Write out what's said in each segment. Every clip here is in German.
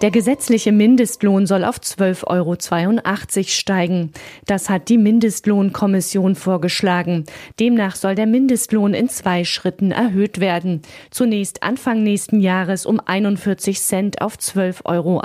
Der gesetzliche Mindestlohn soll auf 12,82 Euro steigen. Das hat die Mindestlohnkommission vorgeschlagen. Demnach soll der Mindestlohn in zwei Schritten erhöht werden. Zunächst Anfang nächsten Jahres um 41 Cent auf 12,41 Euro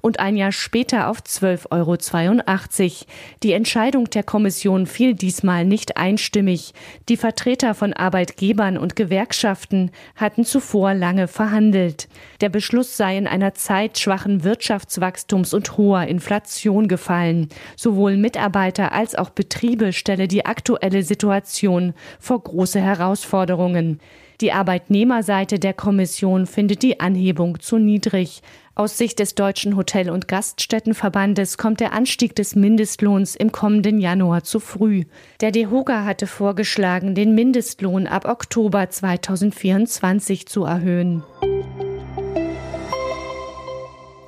und ein Jahr später auf 12,82 Euro. Die Entscheidung der Kommission fiel diesmal nicht einstimmig. Die Vertreter von Arbeitgebern und Gewerkschaften hatten zuvor lange verhandelt. Der Beschluss sei in einer einer Zeit schwachen Wirtschaftswachstums und hoher Inflation gefallen. Sowohl Mitarbeiter als auch Betriebe stelle die aktuelle Situation vor große Herausforderungen. Die Arbeitnehmerseite der Kommission findet die Anhebung zu niedrig. Aus Sicht des Deutschen Hotel- und Gaststättenverbandes kommt der Anstieg des Mindestlohns im kommenden Januar zu früh. Der DEHOGA hatte vorgeschlagen, den Mindestlohn ab Oktober 2024 zu erhöhen.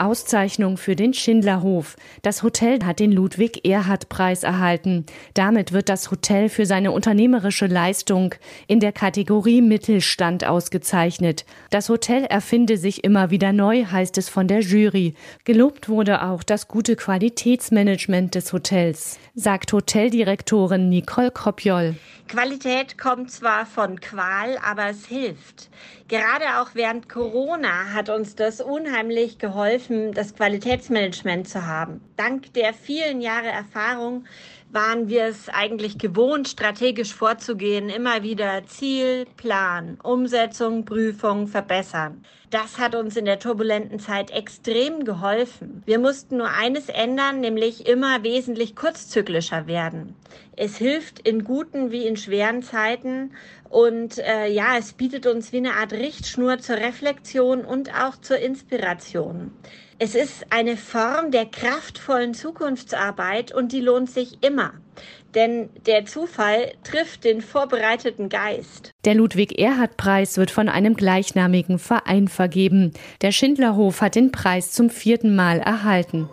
Auszeichnung für den Schindlerhof. Das Hotel hat den Ludwig-Erhard-Preis erhalten. Damit wird das Hotel für seine unternehmerische Leistung in der Kategorie Mittelstand ausgezeichnet. Das Hotel erfinde sich immer wieder neu, heißt es von der Jury. Gelobt wurde auch das gute Qualitätsmanagement des Hotels, sagt Hoteldirektorin Nicole Kopjol. Qualität kommt zwar von Qual, aber es hilft. Gerade auch während Corona hat uns das unheimlich geholfen, das Qualitätsmanagement zu haben. Dank der vielen Jahre Erfahrung waren wir es eigentlich gewohnt, strategisch vorzugehen, immer wieder Ziel, Plan, Umsetzung, Prüfung, verbessern. Das hat uns in der turbulenten Zeit extrem geholfen. Wir mussten nur eines ändern, nämlich immer wesentlich kurzzyklischer werden. Es hilft in guten wie in schweren Zeiten und äh, ja, es bietet uns wie eine Art Richtschnur zur Reflexion und auch zur Inspiration. Es ist eine Form der kraftvollen Zukunftsarbeit und die lohnt sich immer. Denn der Zufall trifft den vorbereiteten Geist. Der Ludwig-Erhard-Preis wird von einem gleichnamigen Verein vergeben. Der Schindlerhof hat den Preis zum vierten Mal erhalten.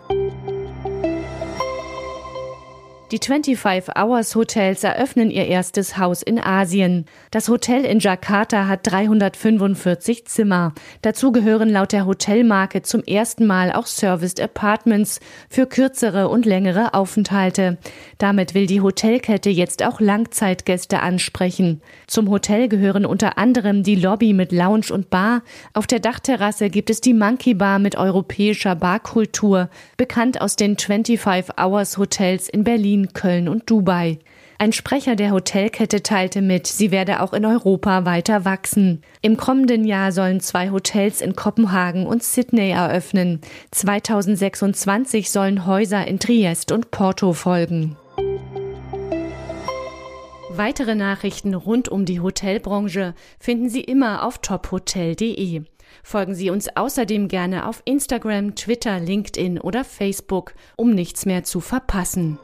Die 25 Hours Hotels eröffnen ihr erstes Haus in Asien. Das Hotel in Jakarta hat 345 Zimmer. Dazu gehören laut der Hotelmarke zum ersten Mal auch Serviced Apartments für kürzere und längere Aufenthalte. Damit will die Hotelkette jetzt auch Langzeitgäste ansprechen. Zum Hotel gehören unter anderem die Lobby mit Lounge und Bar. Auf der Dachterrasse gibt es die Monkey Bar mit europäischer Barkultur, bekannt aus den 25 Hours Hotels in Berlin Köln und Dubai. Ein Sprecher der Hotelkette teilte mit, sie werde auch in Europa weiter wachsen. Im kommenden Jahr sollen zwei Hotels in Kopenhagen und Sydney eröffnen. 2026 sollen Häuser in Triest und Porto folgen. Weitere Nachrichten rund um die Hotelbranche finden Sie immer auf tophotel.de. Folgen Sie uns außerdem gerne auf Instagram, Twitter, LinkedIn oder Facebook, um nichts mehr zu verpassen.